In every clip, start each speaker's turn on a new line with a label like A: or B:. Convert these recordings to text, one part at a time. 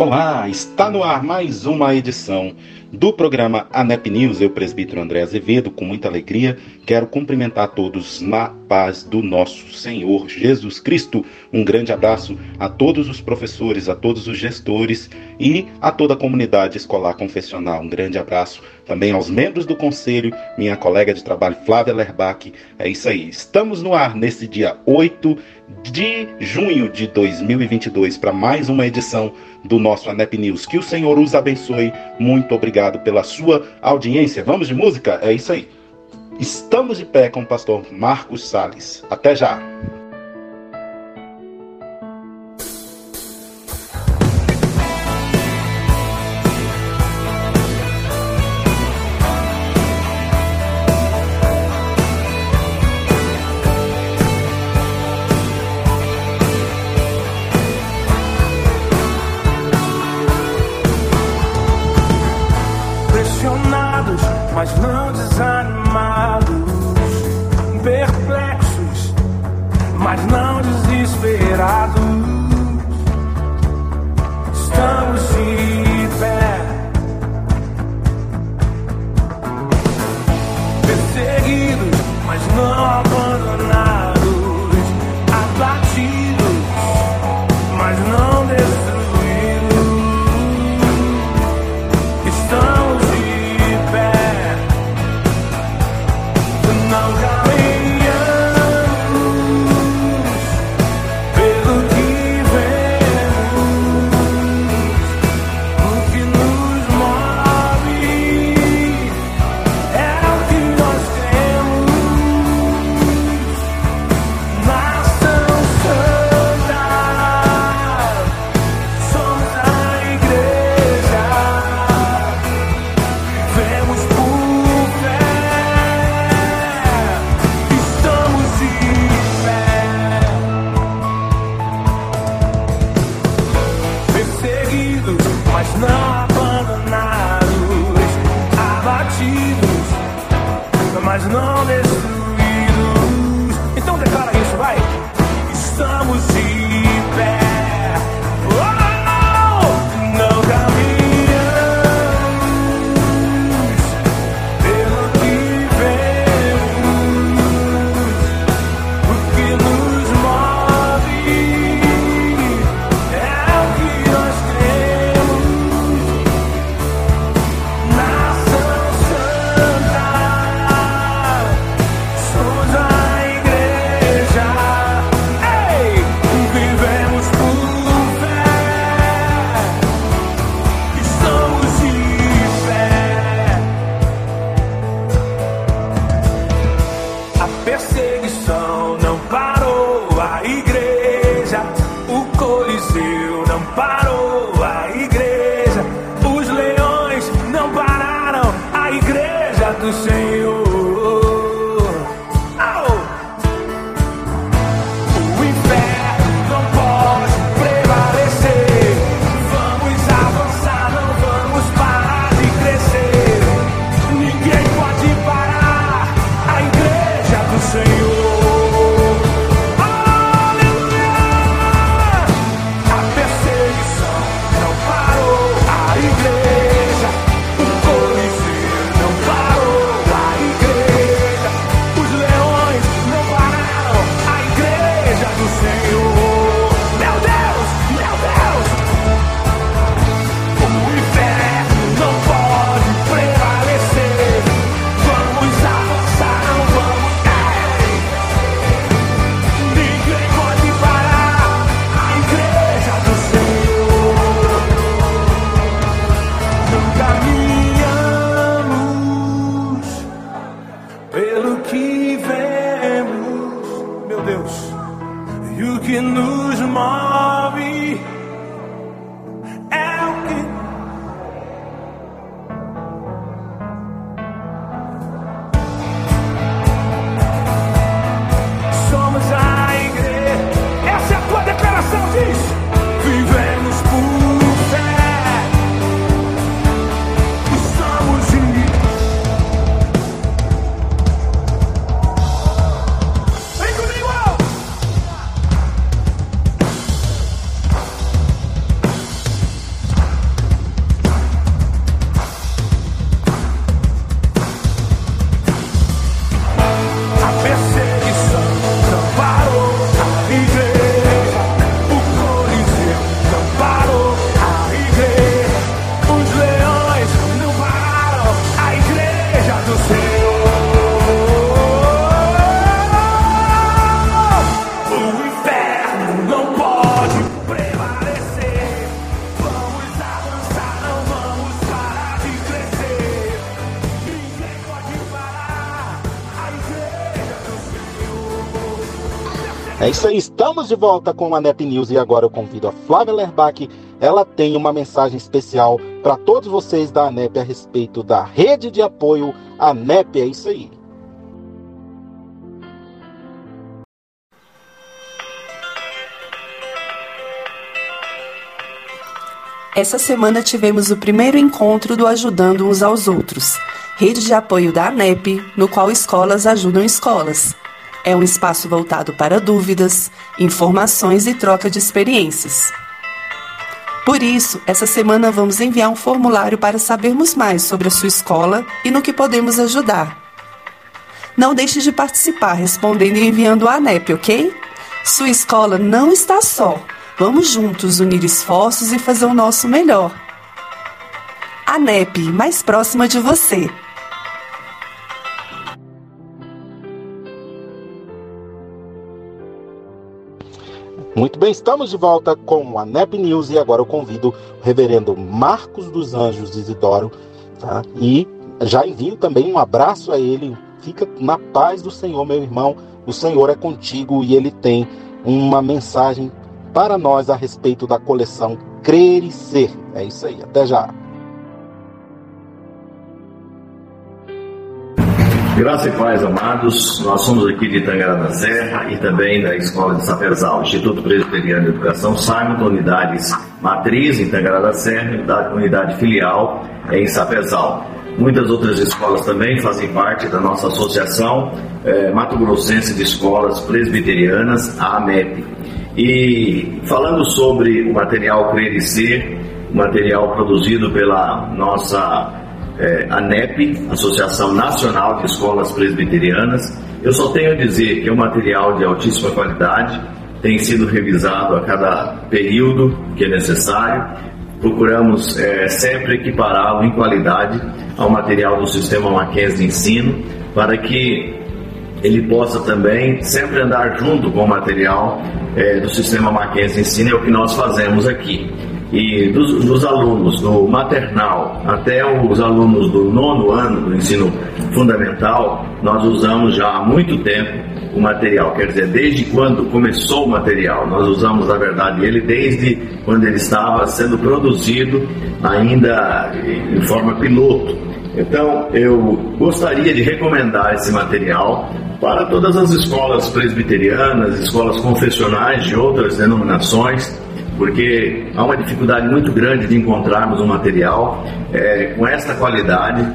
A: Olá, está no ar mais uma edição do programa ANEP News, eu, presbítero André Azevedo, com muita alegria, quero cumprimentar todos na paz do nosso Senhor Jesus Cristo. Um grande abraço a todos os professores, a todos os gestores e a toda a comunidade escolar confessional. Um grande abraço também aos membros do conselho, minha colega de trabalho Flávia Lerbach. É isso aí. Estamos no ar nesse dia 8 de junho de 2022 para mais uma edição do nosso ANEP News. Que o Senhor os abençoe. Muito obrigado pela sua audiência. Vamos de música? É isso aí. Estamos de pé com o pastor Marcos Sales. Até já.
B: É isso aí, estamos de volta com a NEP News e agora eu convido a Flávia Lerbach. Ela tem uma mensagem especial para todos vocês da ANEP a respeito da rede de apoio ANEP. É isso aí.
C: Essa semana tivemos o primeiro encontro do Ajudando Uns aos Outros, rede de apoio da ANEP, no qual escolas ajudam escolas. É um espaço voltado para dúvidas, informações e troca de experiências. Por isso, essa semana vamos enviar um formulário para sabermos mais sobre a sua escola e no que podemos ajudar. Não deixe de participar respondendo e enviando o ANEP, ok? Sua escola não está só. Vamos juntos unir esforços e fazer o nosso melhor. A NEP, mais próxima de você.
B: Muito bem, estamos de volta com a NEP News e agora eu convido o reverendo Marcos dos Anjos Isidoro tá? e já envio também um abraço a ele. Fica na paz do Senhor, meu irmão. O Senhor é contigo e ele tem uma mensagem para nós a respeito da coleção Crer e Ser. É isso aí, até já.
D: Graça e paz, amados. Nós somos aqui de Itangara da Serra e também da Escola de Sapezal, Instituto Presbiteriano de Educação, Simon, unidades matriz em Itangara da Serra unidade filial em Sapezal. Muitas outras escolas também fazem parte da nossa associação eh, Mato Grossense de Escolas Presbiterianas, a AMEP. E falando sobre o material Crer e Ser, material produzido pela nossa é, ANEP, Associação Nacional de Escolas Presbiterianas, eu só tenho a dizer que é um material de altíssima qualidade, tem sido revisado a cada período que é necessário. Procuramos é, sempre equipará-lo em qualidade ao material do sistema Mackenzie de ensino, para que ele possa também sempre andar junto com o material é, do sistema Mackenzie Ensino, é o que nós fazemos aqui. E dos, dos, alunos do maternal até os alunos do nono ano do ensino fundamental, nós usamos já há muito tempo o material, quer dizer, desde quando começou o material. Nós usamos, na verdade, ele desde quando ele estava sendo produzido ainda em forma piloto. Então, eu gostaria de recomendar esse material para todas as escolas presbiterianas, escolas confessionais de outras denominações, porque há uma dificuldade muito grande de encontrarmos um material é, com esta qualidade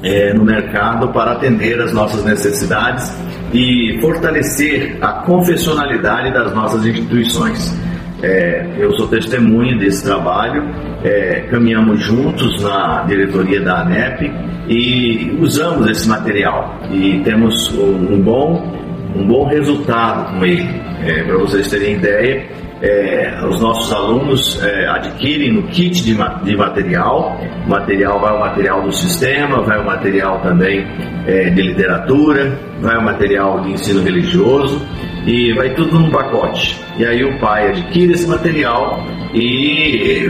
D: é, no mercado para atender as nossas necessidades e fortalecer a confessionalidade das nossas instituições. É, eu sou testemunha desse trabalho, é, caminhamos juntos na diretoria da ANEP e usamos esse material e temos um bom, um bom resultado com ele. É, Para vocês terem ideia, é, os nossos alunos é, adquirem no kit de, de, material, o material vai o material do sistema, vai o material também é, de literatura, vai o material de ensino religioso e vai tudo num pacote. E aí o pai adquire esse material e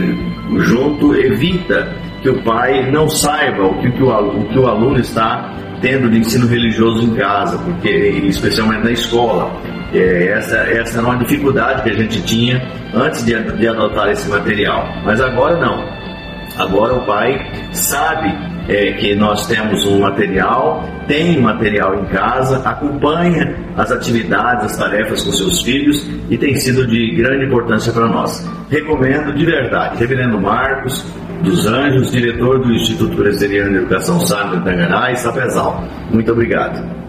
D: junto evita que o pai não saiba o que, o, o, que o aluno está tendo de ensino religioso em casa, porque especialmente na escola. É, essa, essa era uma dificuldade que a gente tinha antes de, de adotar esse material. Mas agora não. Agora o pai sabe é, que nós temos um material, tem material em casa, acompanha as atividades, as tarefas com seus filhos e tem sido de grande importância para nós. Recomendo de verdade, Reverendo Marcos dos Anjos, diretor do Instituto Presbiteriano de Educação Sábio Tangará e Sapezal. Muito obrigado.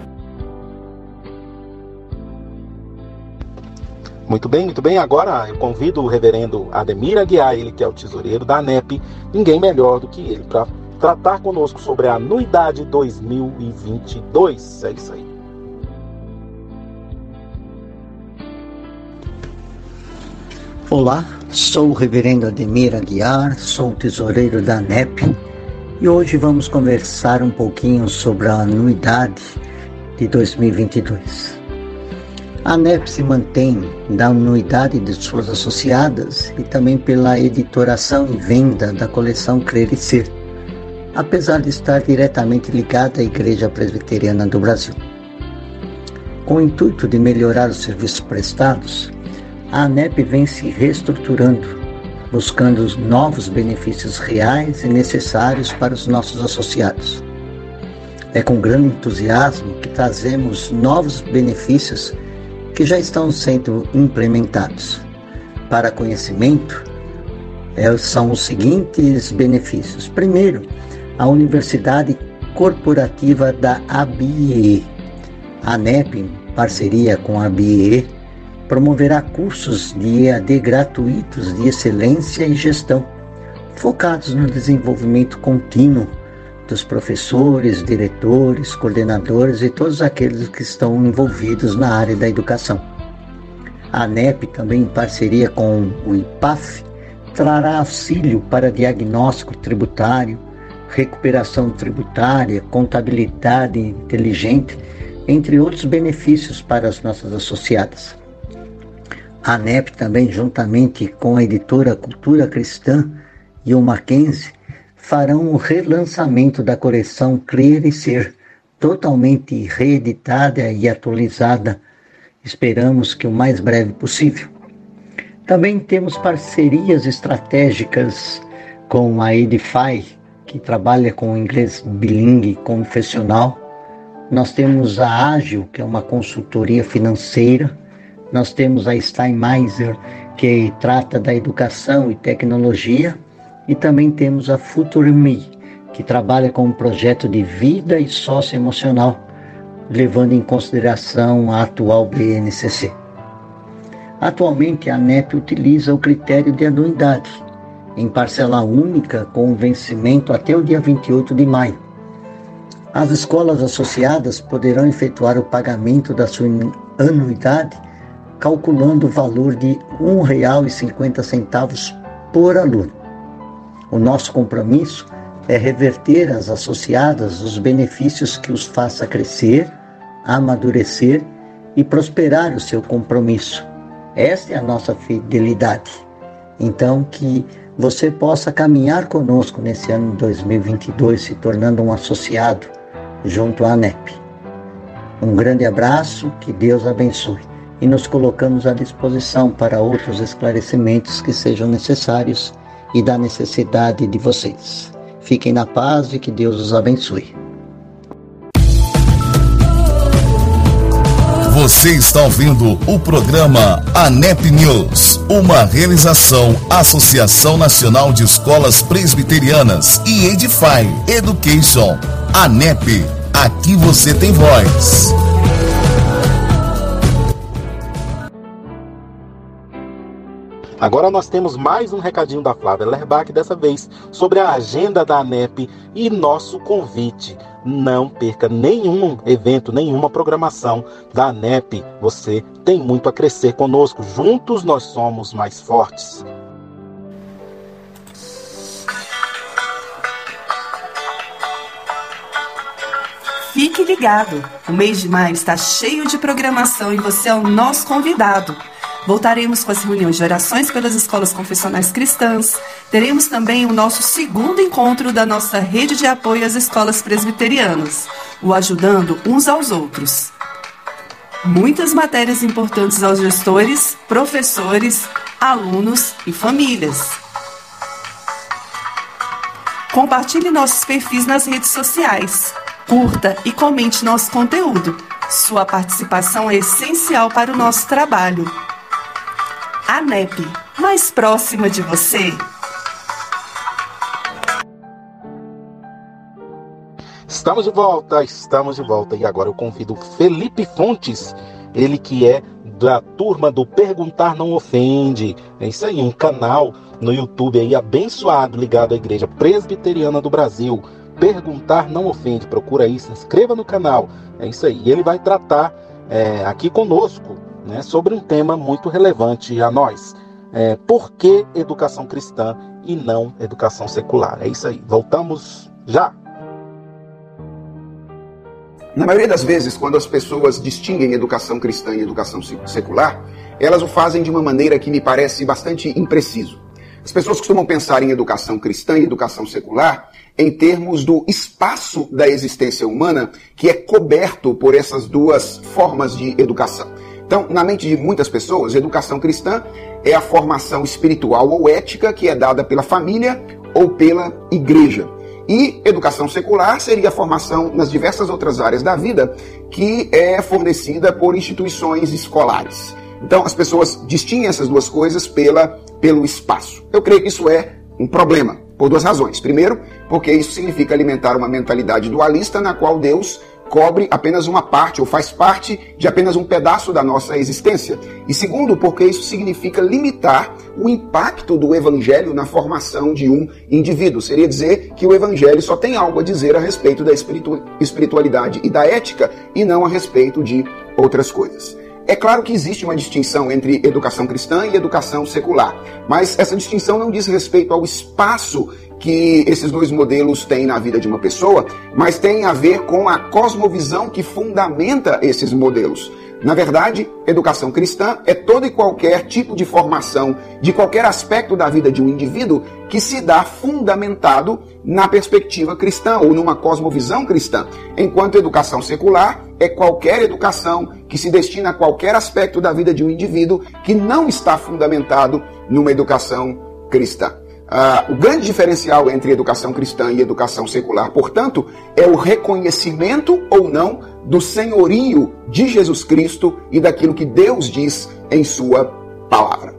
B: Muito bem, muito bem. Agora eu convido o reverendo Ademir Aguiar, ele que é o tesoureiro da ANEP, ninguém melhor do que ele, para tratar conosco sobre a anuidade 2022. É isso aí.
E: Olá, sou o reverendo Ademir Aguiar, sou tesoureiro da ANEP e hoje vamos conversar um pouquinho sobre a anuidade de 2022. A ANEP se mantém da anuidade de suas associadas e também pela editoração e venda da coleção Crer e Ser, apesar de estar diretamente ligada à Igreja Presbiteriana do Brasil. Com o intuito de melhorar os serviços prestados, a ANEP vem se reestruturando, buscando novos benefícios reais e necessários para os nossos associados. É com grande entusiasmo que trazemos novos benefícios que já estão sendo implementados. Para conhecimento, é, são os seguintes benefícios. Primeiro, a Universidade Corporativa da ABIE. A ANEP, em parceria com a ABIE, promoverá cursos de EAD gratuitos de excelência e gestão, focados no desenvolvimento contínuo dos professores, diretores, coordenadores e todos aqueles que estão envolvidos na área da educação. A ANEP, também em parceria com o IPAF, trará auxílio para diagnóstico tributário, recuperação tributária, contabilidade inteligente, entre outros benefícios para as nossas associadas. A ANEP também, juntamente com a editora Cultura Cristã e o Mackenzie, farão o relançamento da coleção Crer e Ser, totalmente reeditada e atualizada. Esperamos que o mais breve possível. Também temos parcerias estratégicas com a Edify, que trabalha com inglês bilingue confessional. Nós temos a Ágil, que é uma consultoria financeira. Nós temos a Steinmeiser, que trata da educação e tecnologia e também temos a Future que trabalha com um projeto de vida e socioemocional, levando em consideração a atual BNCC. Atualmente, a NEP utiliza o critério de anuidade, em parcela única com vencimento até o dia 28 de maio. As escolas associadas poderão efetuar o pagamento da sua anuidade calculando o valor de R$ 1,50 por aluno. O nosso compromisso é reverter às associadas os benefícios que os faça crescer, amadurecer e prosperar o seu compromisso. Esta é a nossa fidelidade. Então, que você possa caminhar conosco nesse ano de 2022, se tornando um associado junto à ANEP. Um grande abraço, que Deus abençoe. E nos colocamos à disposição para outros esclarecimentos que sejam necessários e da necessidade de vocês. Fiquem na paz e que Deus os abençoe.
F: Você está ouvindo o programa ANEP News, uma realização Associação Nacional de Escolas Presbiterianas e Edify Education. ANEP, aqui você tem voz.
B: Agora nós temos mais um recadinho da Flávia Lerbach, dessa vez sobre a agenda da ANEP e nosso convite. Não perca nenhum evento, nenhuma programação da ANEP. Você tem muito a crescer conosco. Juntos nós somos mais fortes.
C: Fique ligado! O mês de maio está cheio de programação e você é o nosso convidado. Voltaremos com as reuniões de orações pelas escolas confessionais cristãs. Teremos também o nosso segundo encontro da nossa rede de apoio às escolas presbiterianas, o Ajudando Uns aos Outros. Muitas matérias importantes aos gestores, professores, alunos e famílias. Compartilhe nossos perfis nas redes sociais. Curta e comente nosso conteúdo. Sua participação é essencial para o nosso trabalho. A NEP, mais próxima de você.
B: Estamos de volta, estamos de volta. E agora eu convido Felipe Fontes, ele que é da turma do Perguntar Não Ofende. É isso aí, um canal no YouTube aí abençoado, ligado à Igreja Presbiteriana do Brasil. Perguntar Não Ofende. Procura aí, se inscreva no canal. É isso aí. E ele vai tratar é, aqui conosco né, sobre um tema muito relevante a nós. É, por que educação cristã e não educação secular? É isso aí. Voltamos já.
G: Na maioria das vezes, quando as pessoas distinguem educação cristã e educação secular, elas o fazem de uma maneira que me parece bastante impreciso. As pessoas costumam pensar em educação cristã e educação secular em termos do espaço da existência humana que é coberto por essas duas formas de educação. Então, na mente de muitas pessoas, educação cristã é a formação espiritual ou ética que é dada pela família ou pela igreja. E educação secular seria a formação nas diversas outras áreas da vida que é fornecida por instituições escolares. Então as pessoas distinguem essas duas coisas pela, pelo espaço. Eu creio que isso é um problema, por duas razões. Primeiro, porque isso significa alimentar uma mentalidade dualista na qual Deus cobre apenas uma parte ou faz parte de apenas um pedaço da nossa existência. E segundo, porque isso significa limitar o impacto do evangelho na formação de um indivíduo. Seria dizer que o evangelho só tem algo a dizer a respeito da espiritualidade e da ética e não a respeito de outras coisas. É claro que existe uma distinção entre educação cristã e educação secular, mas essa distinção não diz respeito ao espaço que esses dois modelos têm na vida de uma pessoa, mas tem a ver com a cosmovisão que fundamenta esses modelos. Na verdade, educação cristã é todo e qualquer tipo de formação de qualquer aspecto da vida de um indivíduo que se dá fundamentado na perspectiva cristã ou numa cosmovisão cristã, enquanto educação secular é qualquer educação que se destina a qualquer aspecto da vida de um indivíduo que não está fundamentado numa educação cristã. Uh, o grande diferencial entre educação cristã e educação secular, portanto, é o reconhecimento ou não do senhorio de Jesus Cristo e daquilo que Deus diz em Sua palavra.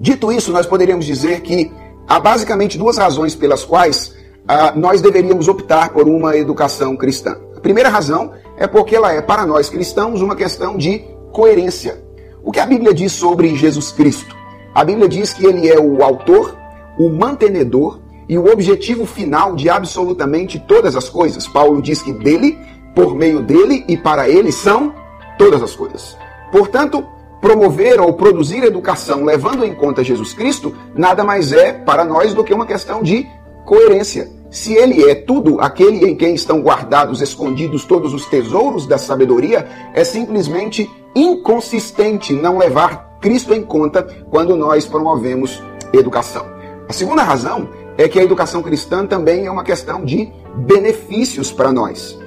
G: Dito isso, nós poderíamos dizer que há basicamente duas razões pelas quais uh, nós deveríamos optar por uma educação cristã. A primeira razão é porque ela é, para nós cristãos, uma questão de coerência. O que a Bíblia diz sobre Jesus Cristo? A Bíblia diz que ele é o autor o mantenedor e o objetivo final de absolutamente todas as coisas. Paulo diz que dele, por meio dele e para ele são todas as coisas. Portanto, promover ou produzir educação levando em conta Jesus Cristo nada mais é para nós do que uma questão de coerência. Se ele é tudo, aquele em quem estão guardados, escondidos todos os tesouros da sabedoria, é simplesmente inconsistente não levar Cristo em conta quando nós promovemos educação. A segunda razão é que a educação cristã também é uma questão de benefícios para nós.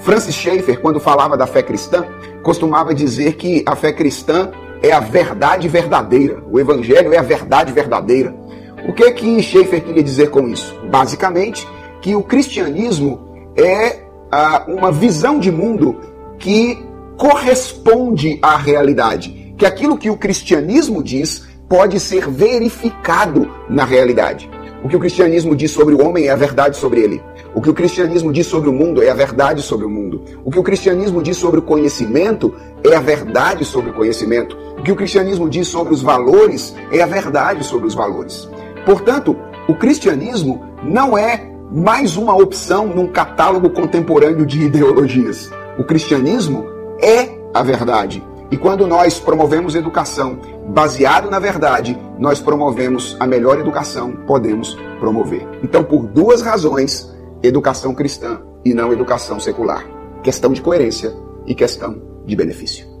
G: Francis Schaeffer, quando falava da fé cristã, costumava dizer que a fé cristã é a verdade verdadeira, o evangelho é a verdade verdadeira. O que que Schaeffer queria dizer com isso? Basicamente, que o cristianismo é ah, uma visão de mundo que corresponde à realidade, que aquilo que o cristianismo diz pode ser verificado na realidade. O que o cristianismo diz sobre o homem é a verdade sobre ele. O que o cristianismo diz sobre o mundo é a verdade sobre o mundo. O que o cristianismo diz sobre o conhecimento é a verdade sobre o conhecimento. O que o cristianismo diz sobre os valores é a verdade sobre os valores. Portanto, o cristianismo não é mais uma opção num catálogo contemporâneo de ideologias. O cristianismo é a verdade. E quando nós promovemos educação baseado na verdade, nós promovemos a melhor educação podemos promover. Então, por duas razões, educação cristã e não educação secular. Questão de coerência e questão de benefício.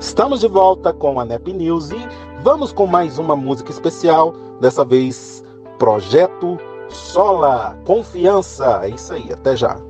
B: Estamos de volta com a NEP News e vamos com mais uma música especial, dessa vez Projeto Sola, confiança. É isso aí, até já.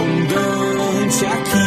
H: Graça abundante aqui.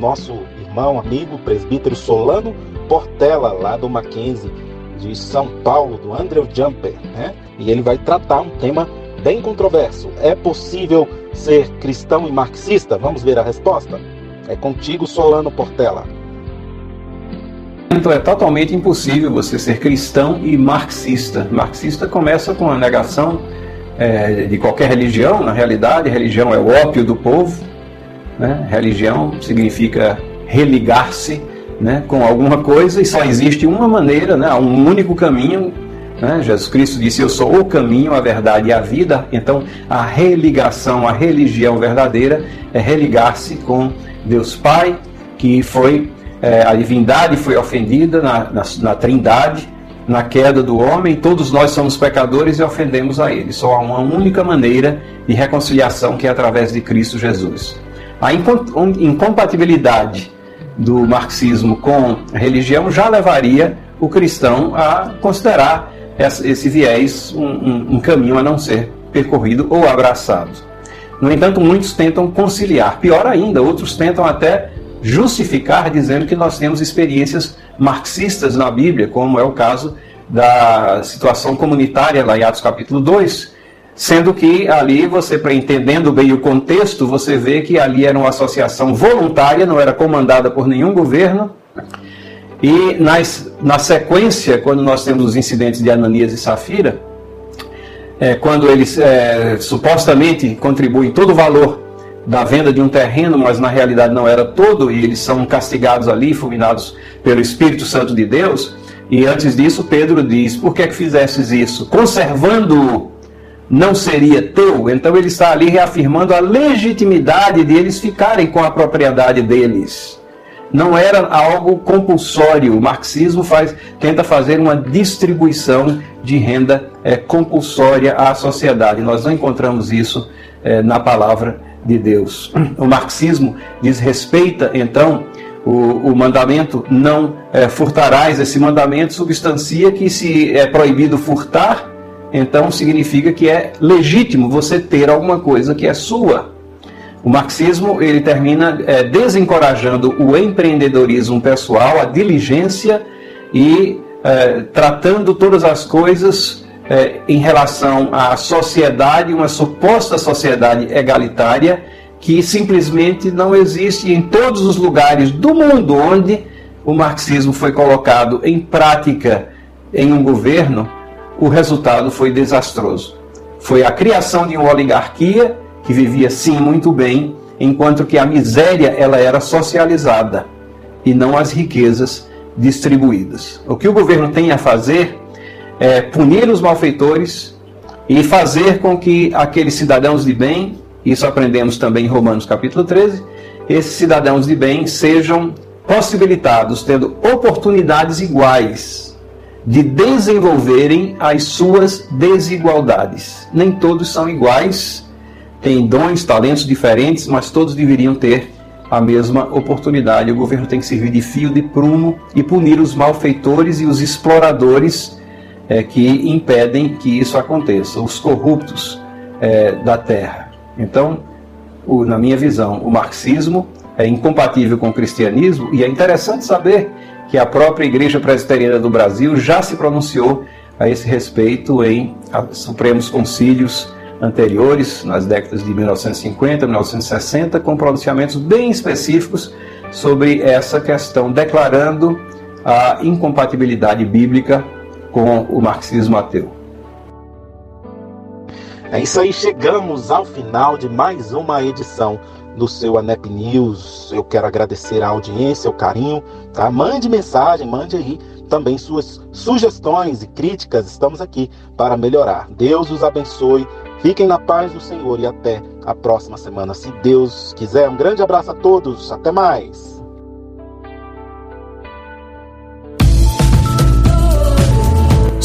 B: Nosso irmão, amigo, presbítero Solano Portela, lá do Mackenzie, de São Paulo, do Andrew Jumper, né? E ele vai tratar um tema bem controverso. É possível ser cristão e marxista? Vamos ver a resposta? É contigo, Solano Portela.
I: Então é totalmente impossível você ser cristão e marxista. Marxista começa com a negação é, de qualquer religião. Na realidade, religião é o ópio do povo. Né? Religião significa religar-se né, com alguma coisa e só existe uma maneira, né, um único caminho. Né? Jesus Cristo disse: Eu sou o caminho, a verdade e a vida. Então, a religação, a religião verdadeira é religar-se com Deus Pai, que foi é, a divindade foi ofendida na, na, na trindade, na queda do homem, todos nós somos pecadores e ofendemos a Ele. Só há uma única maneira de reconciliação que é através de Cristo Jesus. A incompatibilidade do marxismo com a religião já levaria o cristão a considerar esse viés um, um, um caminho a não ser percorrido ou abraçado. No entanto, muitos tentam conciliar. Pior ainda, outros tentam até justificar dizendo que nós temos experiências marxistas na Bíblia, como é o caso da situação comunitária lá em Atos capítulo 2, sendo que ali você, entendendo bem o contexto, você vê que ali era uma associação voluntária, não era comandada por nenhum governo, e nas, na sequência, quando nós temos os incidentes de Ananias e Safira, é, quando eles é, supostamente contribuem todo o valor da venda de um terreno, mas na realidade não era todo, e eles são castigados ali, fulminados pelo Espírito Santo de Deus. E antes disso, Pedro diz: Por que, é que fizesses isso? Conservando-o, não seria teu? Então ele está ali reafirmando a legitimidade de eles ficarem com a propriedade deles. Não era algo compulsório. O marxismo faz, tenta fazer uma distribuição de renda é, compulsória à sociedade. Nós não encontramos isso é, na palavra de Deus. O marxismo desrespeita, então, o, o mandamento não é, furtarás. Esse mandamento substancia que se é proibido furtar, então significa que é legítimo você ter alguma coisa que é sua. O marxismo ele termina é, desencorajando o empreendedorismo pessoal, a diligência e é, tratando todas as coisas é, em relação à sociedade, uma suposta sociedade egalitária que simplesmente não existe em todos os lugares do mundo onde o marxismo foi colocado em prática em um governo, o resultado foi desastroso. Foi a criação de uma oligarquia que vivia sim muito bem, enquanto que a miséria ela era socializada e não as riquezas distribuídas. O que o governo tem a fazer é, punir os malfeitores e fazer com que aqueles cidadãos de bem, isso aprendemos também em Romanos capítulo 13, esses cidadãos de bem sejam possibilitados, tendo oportunidades iguais de desenvolverem as suas desigualdades. Nem todos são iguais, têm dons, talentos diferentes, mas todos deveriam ter a mesma oportunidade. O governo tem que servir de fio de prumo e punir os malfeitores e os exploradores é, que impedem que isso aconteça, os corruptos é, da terra. Então, o, na minha visão, o marxismo é incompatível com o cristianismo e é interessante saber que a própria Igreja Presbiteriana do Brasil já se pronunciou a esse respeito em Supremos Concílios anteriores, nas décadas de 1950, 1960, com pronunciamentos bem específicos sobre essa questão, declarando a incompatibilidade bíblica com o marxismo ateu.
B: É isso aí, chegamos ao final de mais uma edição do seu ANEP News. Eu quero agradecer a audiência, o carinho, tá? Mande mensagem, mande aí também suas sugestões e críticas. Estamos aqui para melhorar. Deus os abençoe. Fiquem na paz do Senhor e até a próxima semana, se Deus quiser. Um grande abraço a todos. Até mais.